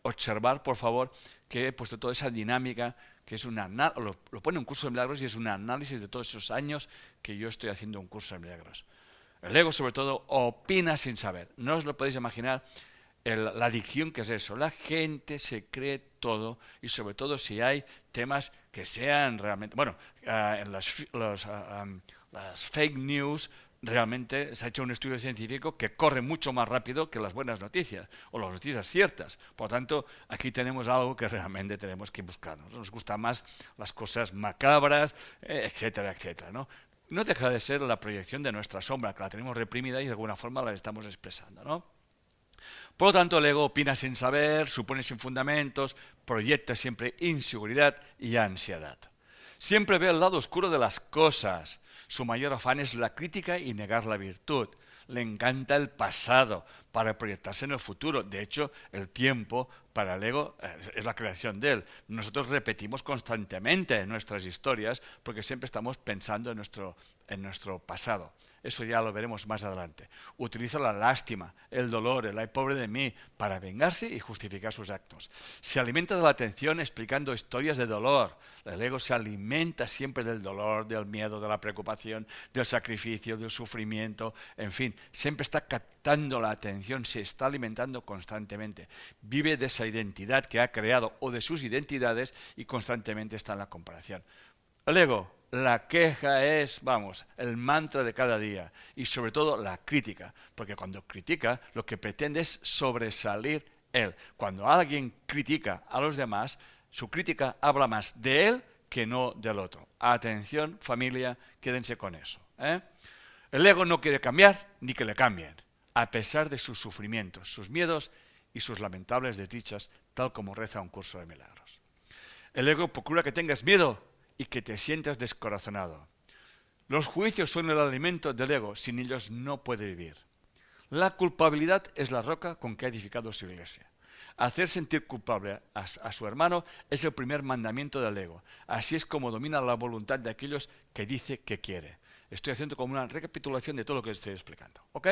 Observar, por favor, que he puesto toda esa dinámica, que es una lo, lo pone un curso de milagros y es un análisis de todos esos años que yo estoy haciendo un curso de milagros. El ego, sobre todo, opina sin saber. No os lo podéis imaginar la adicción que es eso. La gente se cree todo y sobre todo si hay temas que sean realmente... Bueno, ah, en las, ah, las fake news realmente se ha hecho un estudio científico que corre mucho más rápido que las buenas noticias o las noticias ciertas. Por tanto, aquí tenemos algo que realmente tenemos que buscar. Nos gustan más las cosas macabras, eh, etcétera, etcétera. ¿no? no deja de ser la proyección de nuestra sombra, que la tenemos reprimida y de alguna forma la estamos expresando. ¿no? Por lo tanto, el ego opina sin saber, supone sin fundamentos, proyecta siempre inseguridad y ansiedad. Siempre ve el lado oscuro de las cosas. Su mayor afán es la crítica y negar la virtud. Le encanta el pasado para proyectarse en el futuro. De hecho, el tiempo para el ego eh, es la creación de él. Nosotros repetimos constantemente nuestras historias porque siempre estamos pensando en nuestro, en nuestro pasado. Eso ya lo veremos más adelante. Utiliza la lástima, el dolor, el ay pobre de mí, para vengarse y justificar sus actos. Se alimenta de la atención explicando historias de dolor. El ego se alimenta siempre del dolor, del miedo, de la preocupación, del sacrificio, del sufrimiento, en fin, siempre está captando la atención, se está alimentando constantemente. Vive de esa identidad que ha creado o de sus identidades y constantemente está en la comparación. El ego la queja es, vamos, el mantra de cada día y sobre todo la crítica, porque cuando critica lo que pretende es sobresalir él. Cuando alguien critica a los demás, su crítica habla más de él que no del otro. Atención, familia, quédense con eso. ¿eh? El ego no quiere cambiar ni que le cambien, a pesar de sus sufrimientos, sus miedos y sus lamentables desdichas, tal como reza un curso de milagros. El ego procura que tengas miedo y que te sientas descorazonado. Los juicios son el alimento del ego, sin ellos no puede vivir. La culpabilidad es la roca con que ha edificado su iglesia. Hacer sentir culpable a, su hermano es el primer mandamiento del ego. Así es como domina la voluntad de aquellos que dice que quiere. Estoy haciendo como una recapitulación de todo lo que estoy explicando. ¿Ok?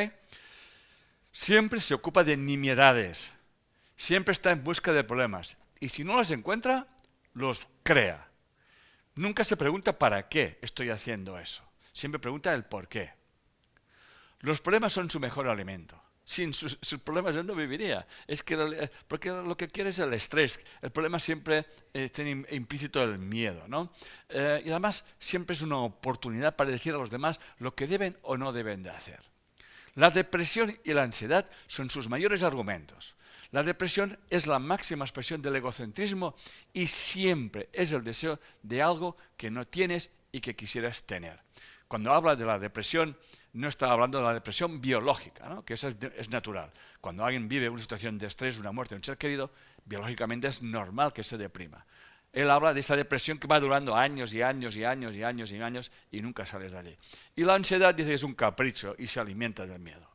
Siempre se ocupa de nimiedades. Siempre está en busca de problemas. Y si no los encuentra, los crea. Nunca se pregunta para qué estoy haciendo eso. Siempre pregunta el por qué. Los problemas son su mejor alimento. Sin sus, problemas él no viviría. Es que porque lo que quiere es el estrés. El problema siempre eh, tiene implícito el miedo, ¿no? Eh, y además siempre es una oportunidad para decir a los demás lo que deben o no deben de hacer. La depresión y la ansiedad son sus mayores argumentos. La depresión es la máxima expresión del egocentrismo y siempre es el deseo de algo que no tienes y que quisieras tener. Cuando habla de la depresión, no está hablando de la depresión biológica, que esa es, natural. Cuando alguien vive una situación de estrés, una muerte, un ser querido, biológicamente es normal que se deprima. Él habla de esa depresión que va durando años y años y años y años y años y nunca sales de allí. Y la ansiedad dice que es un capricho y se alimenta del miedo.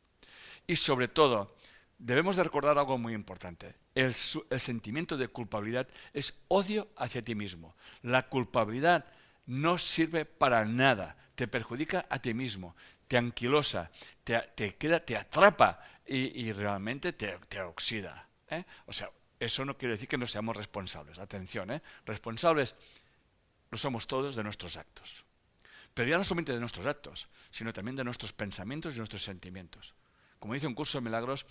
Y sobre todo, debemos de recordar algo muy importante. El, sentimiento de culpabilidad es odio hacia ti mismo. La culpabilidad no sirve para nada. Te perjudica a ti mismo, te anquilosa, te, queda, te atrapa y, realmente te, oxida. ¿eh? O sea, eso no quiere decir que no seamos responsables. Atención, ¿eh? responsables lo somos todos de nuestros actos. Pero ya no solamente de nuestros actos, sino también de nuestros pensamientos y nuestros sentimientos. Como dice un curso de milagros,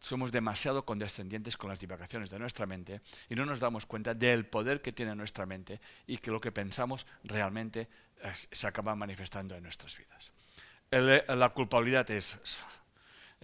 somos demasiado condescendientes con las divagaciones de nuestra mente y no nos damos cuenta del poder que tiene nuestra mente y que lo que pensamos realmente se acaba manifestando en nuestras vidas. La culpabilidad es,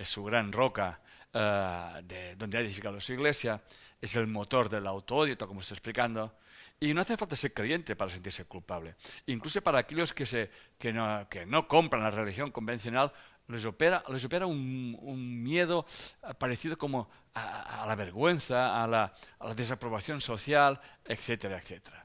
su gran roca de donde ha edificado su iglesia, es el motor del auto-odio, como estoy explicando, y no hace falta ser creyente para sentirse culpable. Incluso para aquellos que, se, que, no, que no compran la religión convencional, les opera, les opera un, miedo eh, parecido como a, la vergüenza, a la, desaprobación social, etcétera, etcétera.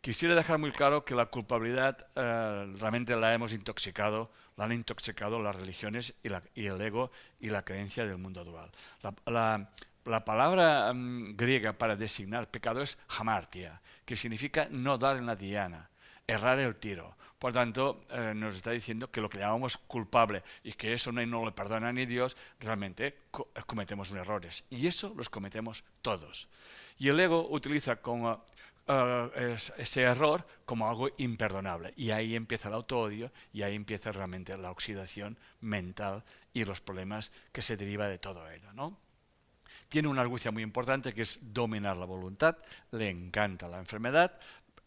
Quisiera dejar muy claro que la culpabilidad eh, realmente la hemos intoxicado, la han intoxicado las religiones y, el ego y la creencia del mundo dual. La, palabra mm, griega para designar pecado es hamartia, que significa no dar en la diana, errar el tiro. Por tanto, eh, nos está diciendo que lo que llamamos culpable y que eso no, no le perdona ni Dios, realmente eh, cometemos errores. Y eso los cometemos todos. Y el ego utiliza como, eh, ese error como algo imperdonable. Y ahí empieza el auto-odio y ahí empieza realmente la oxidación mental y los problemas que se deriva de todo ello. ¿no? Tiene una argucia muy importante que es dominar la voluntad, le encanta la enfermedad,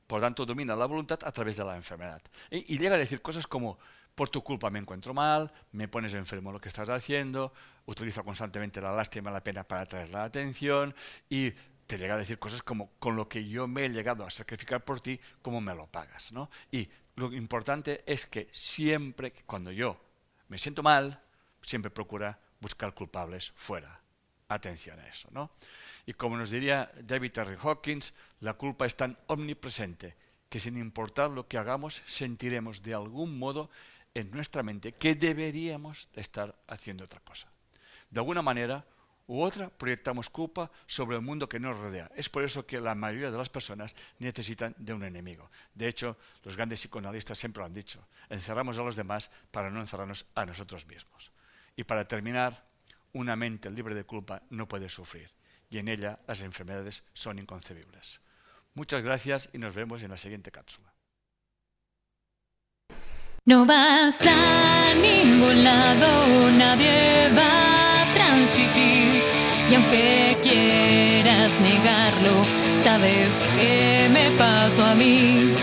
por tanto, domina la voluntad a través de la enfermedad. Y, llega a decir cosas como, por tu culpa me encuentro mal, me pones enfermo lo que estás haciendo, utiliza constantemente la lástima la pena para atraer la atención y te llega a decir cosas como, con lo que yo me he llegado a sacrificar por ti, ¿cómo me lo pagas? ¿no? Y lo importante es que siempre, cuando yo me siento mal, siempre procura buscar culpables fuera. Atención a eso, ¿no? Y como nos diría David R. Hawkins, la culpa es tan omnipresente que sin importar lo que hagamos, sentiremos de algún modo en nuestra mente que deberíamos estar haciendo otra cosa. De alguna manera u otra proyectamos culpa sobre el mundo que nos rodea. Es por eso que la mayoría de las personas necesitan de un enemigo. De hecho, los grandes psicoanalistas siempre lo han dicho. Encerramos a los demás para no encerrarnos a nosotros mismos. Y para terminar, una mente libre de culpa no puede sufrir y en ella las enfermedades son inconcebibles. Muchas gracias y nos vemos en la siguiente cápsula. No vas a ningún lado, nadie va Y aunque quieras negarlo, sabes que me pasó a mí.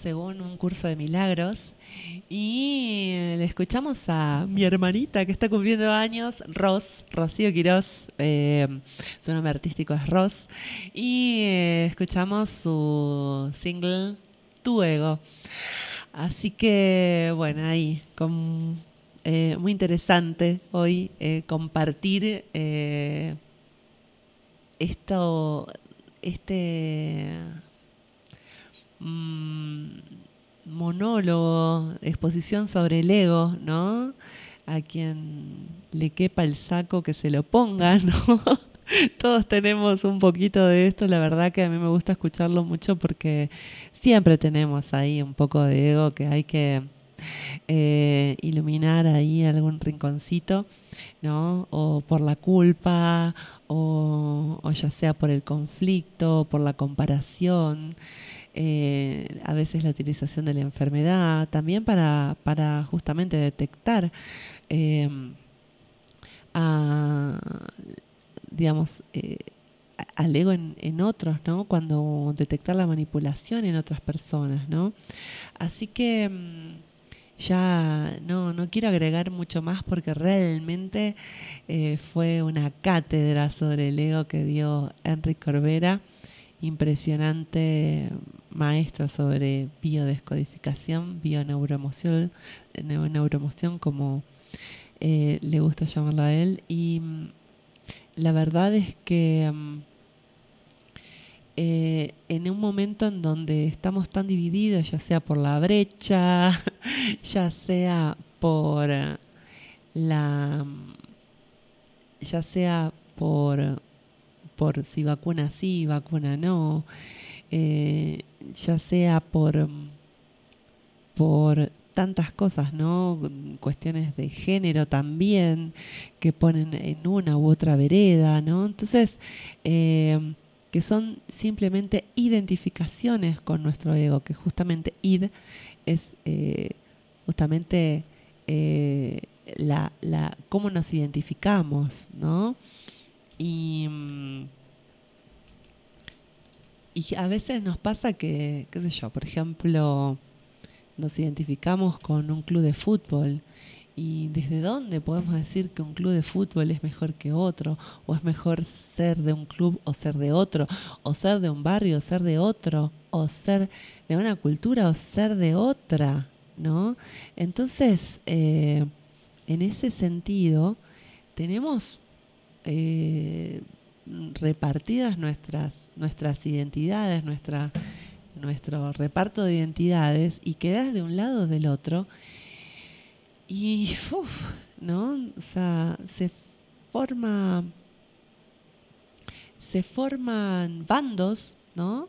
Según un curso de milagros. Y le escuchamos a mi hermanita que está cumpliendo años, Ros, Rocío Quirós, em, su nombre artístico es Ros, y eh, escuchamos su single Tu Ego. Así que, bueno, ahí, con, eh, muy interesante hoy eh, compartir esto, este mm, monólogo, exposición sobre el ego, ¿no? A quien le quepa el saco que se lo ponga, ¿no? Todos tenemos un poquito de esto, la verdad que a mí me gusta escucharlo mucho porque siempre tenemos ahí un poco de ego que hay que eh, iluminar ahí algún rinconcito, ¿no? O por la culpa, o, ya sea por el conflicto, por la comparación, eh, a veces la utilización de la enfermedad, también para, para justamente detectar em, a, digamos, eh, al ego en, otros, ¿no? Cuando detectar la manipulación en otras personas, ¿no? Así que em, ya no, no quiero agregar mucho más porque realmente eh, fue una cátedra sobre el ego que dio Enrique Corbera, impresionante maestro sobre biodescodificación, bioneuroemoción, neuroemoción como eh, le gusta llamarlo a él. Y mm, la verdad es que mm, eh, en un momento en donde estamos tan divididos, ya sea por la brecha, ya sea por la ya sea por por si vacuna sí, vacuna no, eh, ya sea por por tantas cosas, ¿no? Cuestiones de género también, que ponen en una u otra vereda, ¿no? Entonces, eh, que son simplemente identificaciones con nuestro ego, que justamente id es eh, justamente la, la, cómo nos identificamos, ¿no? Y, mm, y a veces nos pasa que, qué sé yo, por ejemplo, nos identificamos con un club de fútbol y desde dónde podemos decir que un club de fútbol es mejor que otro, o es mejor ser de un club o ser de otro, o ser de un barrio o ser de otro, o ser de una cultura o ser de otra, ¿no? Entonces, eh, en ese sentido, tenemos eh, repartidas nuestras, nuestras identidades, nuestra, nuestro reparto de identidades, y quedas de un lado o del otro, y, ¿no? O sea, se forma, se forman bandos, ¿no?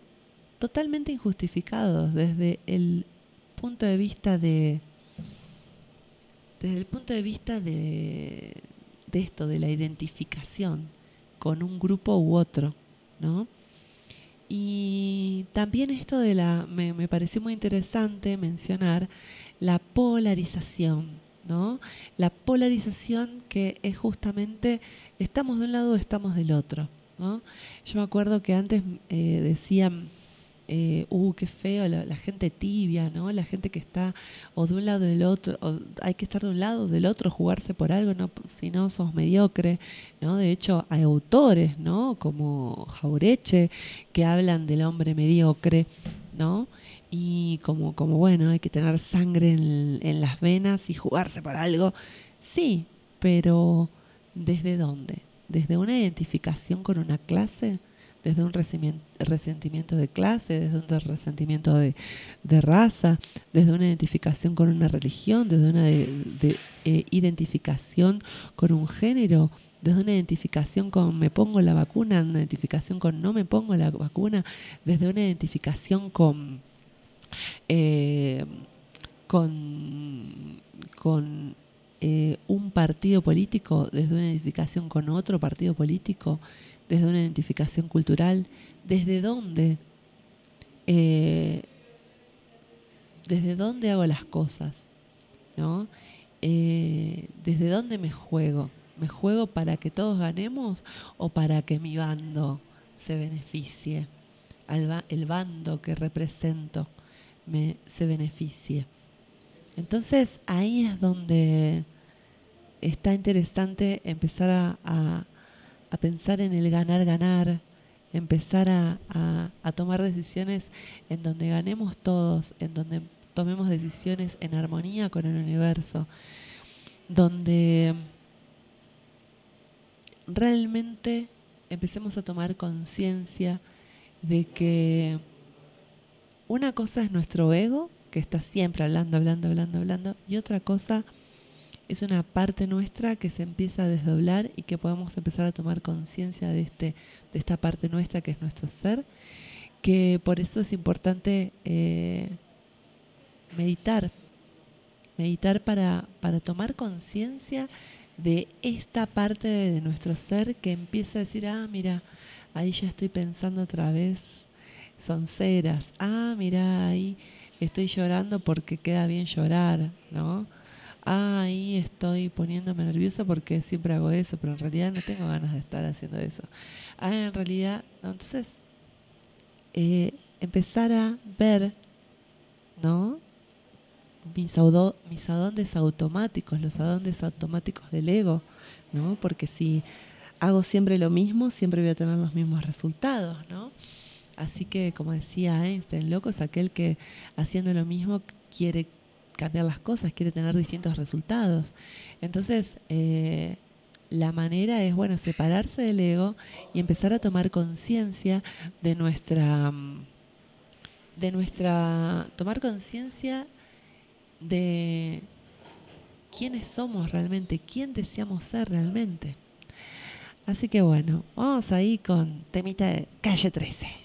Totalmente injustificados desde el punto de vista de, desde el punto de vista de, de esto, de la identificación con un grupo u otro, ¿no? Y también esto de la, me, me pareció muy interesante mencionar la polarización, ¿no? La polarización que es justamente estamos de un lado o estamos del otro, ¿no? Yo me acuerdo que antes eh, decían, eh, uh, qué feo, la, gente tibia, ¿no? La gente que está o de un lado del otro, o hay que estar de un lado o del otro, jugarse por algo, ¿no? si no sos mediocre, ¿no? De hecho, hay autores, ¿no? Como Jaureche, que hablan del hombre mediocre, ¿no? y como, como bueno, hay que tener sangre en, las venas y jugarse para algo. Sí, pero ¿desde dónde? ¿Desde una identificación con una clase? ¿Desde un resentimiento de clase? ¿Desde un resentimiento de, raza? ¿Desde una identificación con una religión? ¿Desde una eh, identificación con un género? desde una identificación con me pongo la vacuna, una identificación con no me pongo la vacuna, desde una identificación con eh, con, con eh, un partido político, desde una identificación con otro partido político, desde una identificación cultural, desde dónde, eh, desde dónde hago las cosas, ¿no? desde dónde me juego. ¿Me juego para que todos ganemos o para que mi bando se beneficie? el bando que represento se beneficie. Entonces ahí es donde está interesante empezar a, pensar en el ganar-ganar, empezar a, a, tomar decisiones en donde ganemos todos, en donde tomemos decisiones en armonía con el universo, donde realmente empecemos a tomar conciencia de que una cosa es nuestro ego, que está siempre hablando, hablando, hablando, hablando, y otra cosa es una parte nuestra que se empieza a desdoblar y que podemos empezar a tomar conciencia de, este, de esta parte nuestra que es nuestro ser, que por eso es importante eh, meditar, meditar para, para tomar conciencia de esta parte de nuestro ser que empieza a decir, ah, mira, ahí ya estoy pensando otra vez son ceras. Ah, mira, ahí estoy llorando porque queda bien llorar, ¿no? Ah, ahí estoy poniéndome nerviosa porque siempre hago eso, pero en realidad no tengo ganas de estar haciendo eso. Ah, en realidad, entonces, eh, empezar a ver, ¿no? mis, audo- adondes automáticos, los adondes automáticos del ego, ¿no? Porque si hago siempre lo mismo, siempre voy a tener los mismos resultados, ¿no? Así que, como decía Einstein, loco es aquel que haciendo lo mismo quiere cambiar las cosas, quiere tener distintos resultados. Entonces, eh, la manera es, bueno, separarse del ego y empezar a tomar conciencia de nuestra, de nuestra, tomar conciencia de quiénes somos realmente, quién deseamos ser realmente. Así que bueno, vamos ahí con temita de calle 13.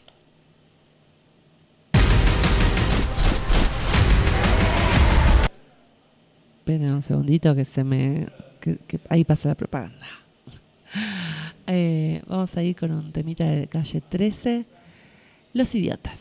Esperen un segundito que se me. que- ahí pasa la propaganda. Eh, vamos a ir con un temita de calle 13. Los idiotas.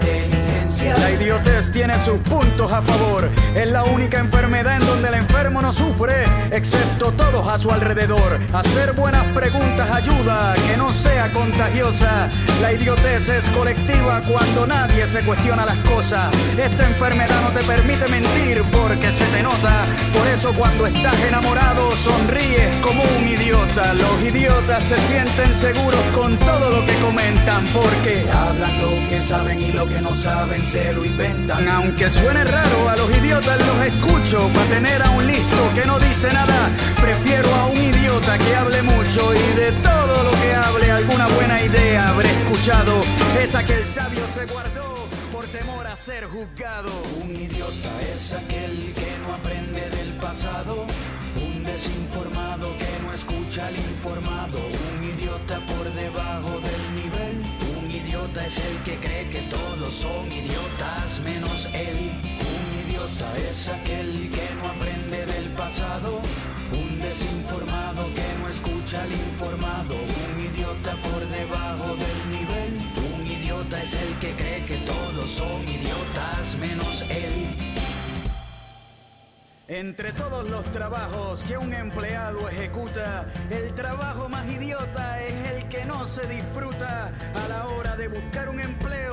La idiotez tiene sus puntos a favor. Es la única enfermedad en donde el enfermo no sufre, excepto todos a su alrededor. Hacer buenas preguntas ayuda a que no sea contagiosa. La idiotez es colectiva cuando nadie se cuestiona las cosas. Esta enfermedad no te permite mentir porque se te nota. Por eso cuando estás enamorado sonríes como un idiota. Los idiotas se sienten seguros con todo lo que comentan porque hablan lo que saben y lo que no saben se lo inventan. Aunque suene raro, a los idiotas los escucho para tener a un listo que no dice nada. Prefiero a un idiota que hable mucho y de todo lo que hable alguna buena idea habré escuchado. Esa que el sabio se guardó por temor a ser juzgado. Un idiota es aquel que no aprende del pasado. Un desinformado que no escucha al informado. Un idiota por idiota es el que cree que todos son idiotas menos él. Un idiota es aquel que no aprende del pasado. Un desinformado que no escucha al informado. Un idiota por debajo del nivel. Un idiota es el que cree que todos son idiotas menos él. Entre todos los trabajos que un empleado ejecuta, el trabajo más idiota es el que no se disfruta. A la hora de buscar un empleo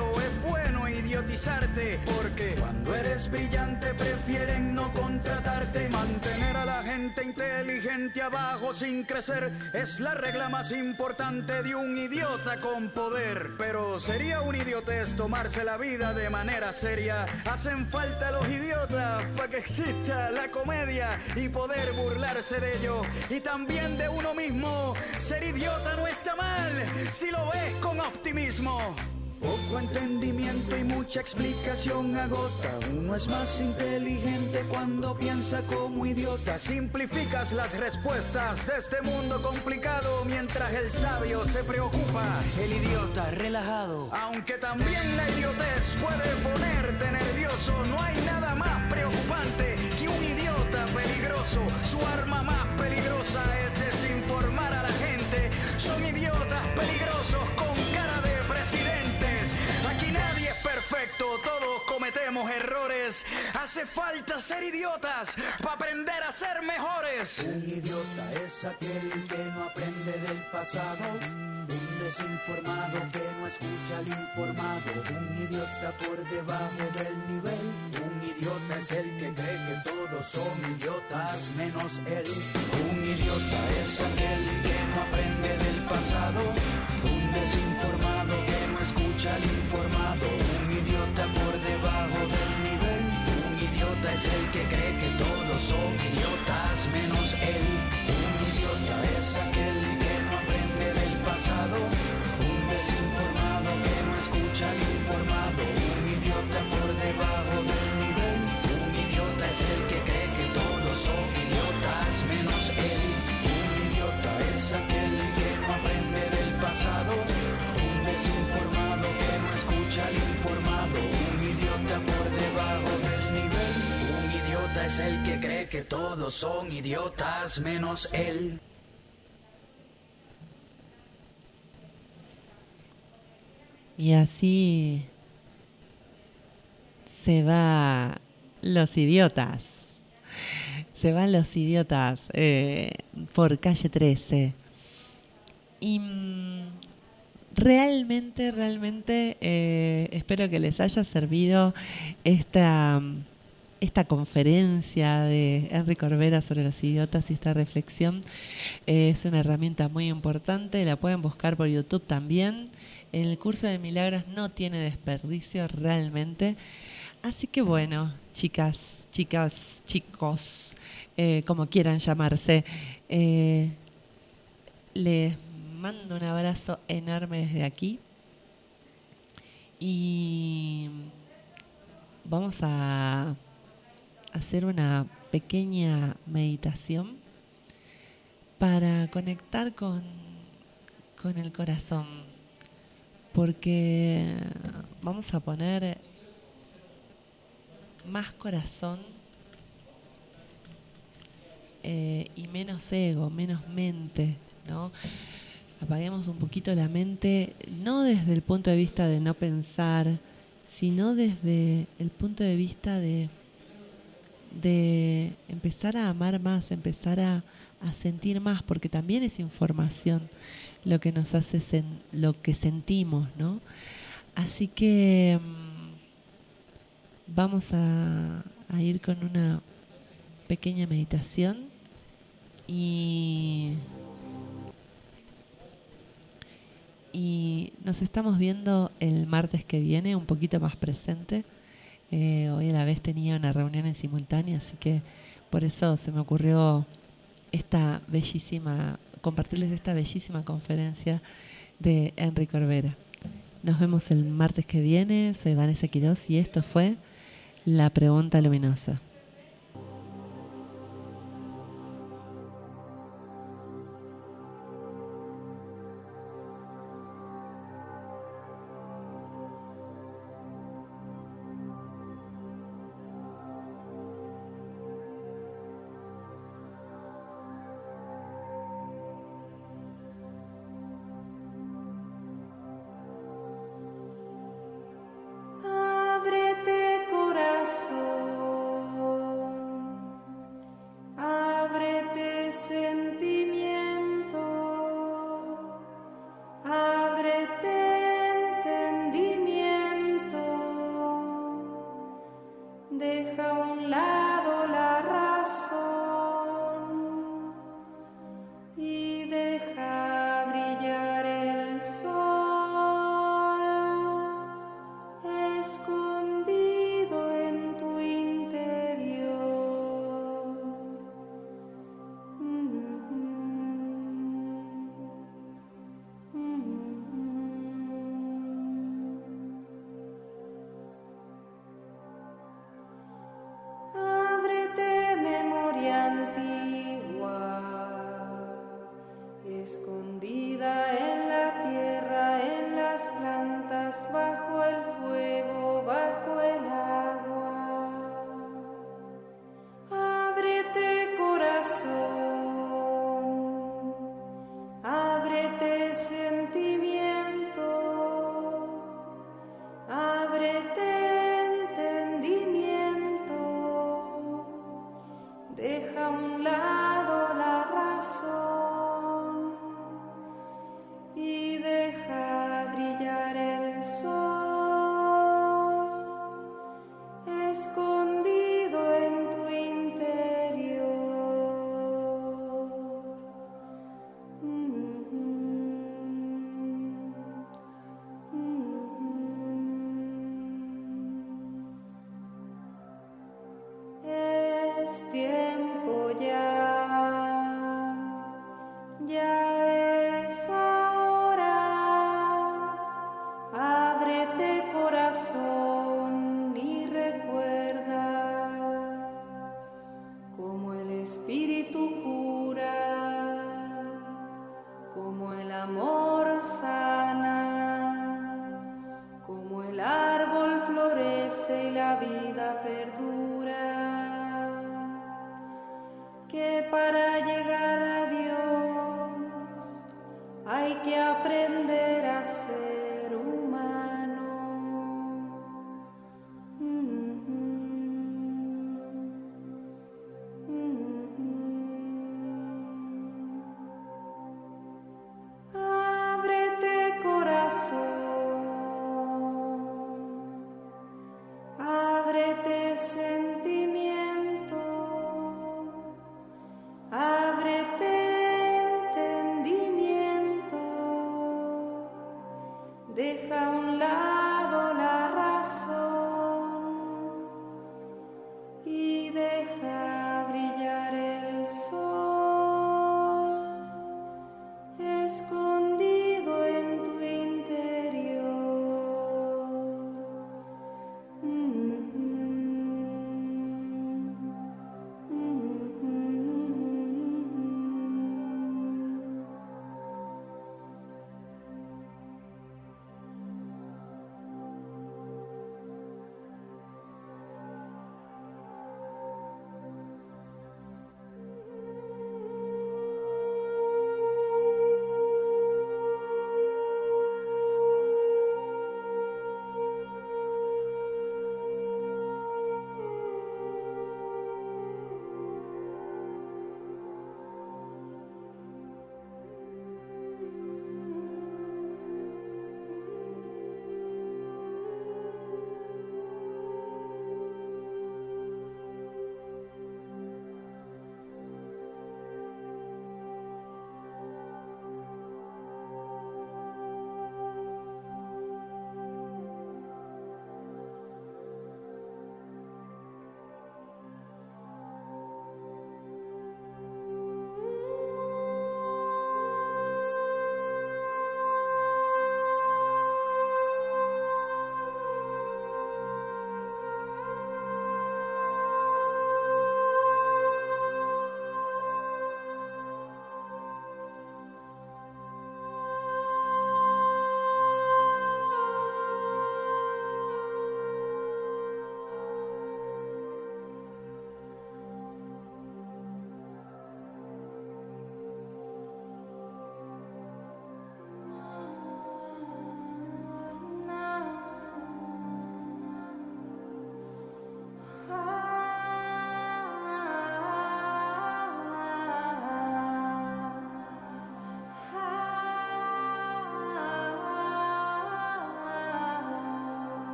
idiotizarte, porque cuando eres brillante prefieren no contratarte. Mantener a la gente inteligente abajo sin crecer es la regla más importante de un idiota con poder. Pero sería un idiotez tomarse la vida de manera seria. Hacen falta los idiotas para que exista la comedia y poder burlarse de ello. Y también de uno mismo. Ser idiota no está mal si lo ves con optimismo. Poco entendimiento y mucha explicación agota. Uno es más inteligente cuando piensa como idiota. Simplificas las respuestas de este mundo complicado mientras el sabio se preocupa. El idiota relajado. Aunque también la idiotez puede ponerte nervioso, no hay nada más preocupante que un idiota peligroso. Su arma más peligrosa es desinformar a la gente. Son idiotas peligrosos errores. Hace falta ser idiotas para aprender a ser mejores. Un idiota es aquel que no aprende del pasado. Un desinformado que no escucha al informado. Un idiota por debajo del nivel. Un idiota es el que cree que todos son idiotas menos él. Un idiota es aquel que no aprende del pasado. Un desinformado son idiotas menos él. Y así se va los idiotas. Se van los idiotas eh, por calle 13. Y mm, realmente, realmente eh, espero que les haya servido esta, esta conferencia de Henry Corbera sobre los idiotas y esta reflexión. Eh, es una herramienta muy importante, la pueden buscar por YouTube también. El curso de milagros no tiene desperdicio realmente. Así que bueno, chicas, chicas, chicos, eh, como quieran llamarse, les mando un abrazo enorme desde aquí. Y vamos a hacer una pequeña meditación para conectar con, con el corazón. Porque vamos a poner más corazón eh, y menos ego, menos mente, ¿no? apaguemos un poquito la mente, no desde el punto de vista de no pensar, sino desde el punto de vista de, de empezar a amar más, empezar a, sentir más, porque también es información lo que nos hace lo que sentimos, ¿no? Así que mm, vamos a ir con una pequeña meditación y y nos estamos viendo el martes que viene un poquito más presente. Eh, hoy a la vez tenía una reunión en simultánea, así que por eso se me ocurrió esta bellísima, compartirles esta bellísima conferencia de Enrique Corbera. Nos vemos el martes que viene, soy Vanessa Quiroz y esto fue La Pregunta Luminosa.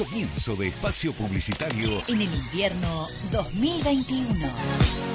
Comienzo de espacio publicitario En el invierno 2021.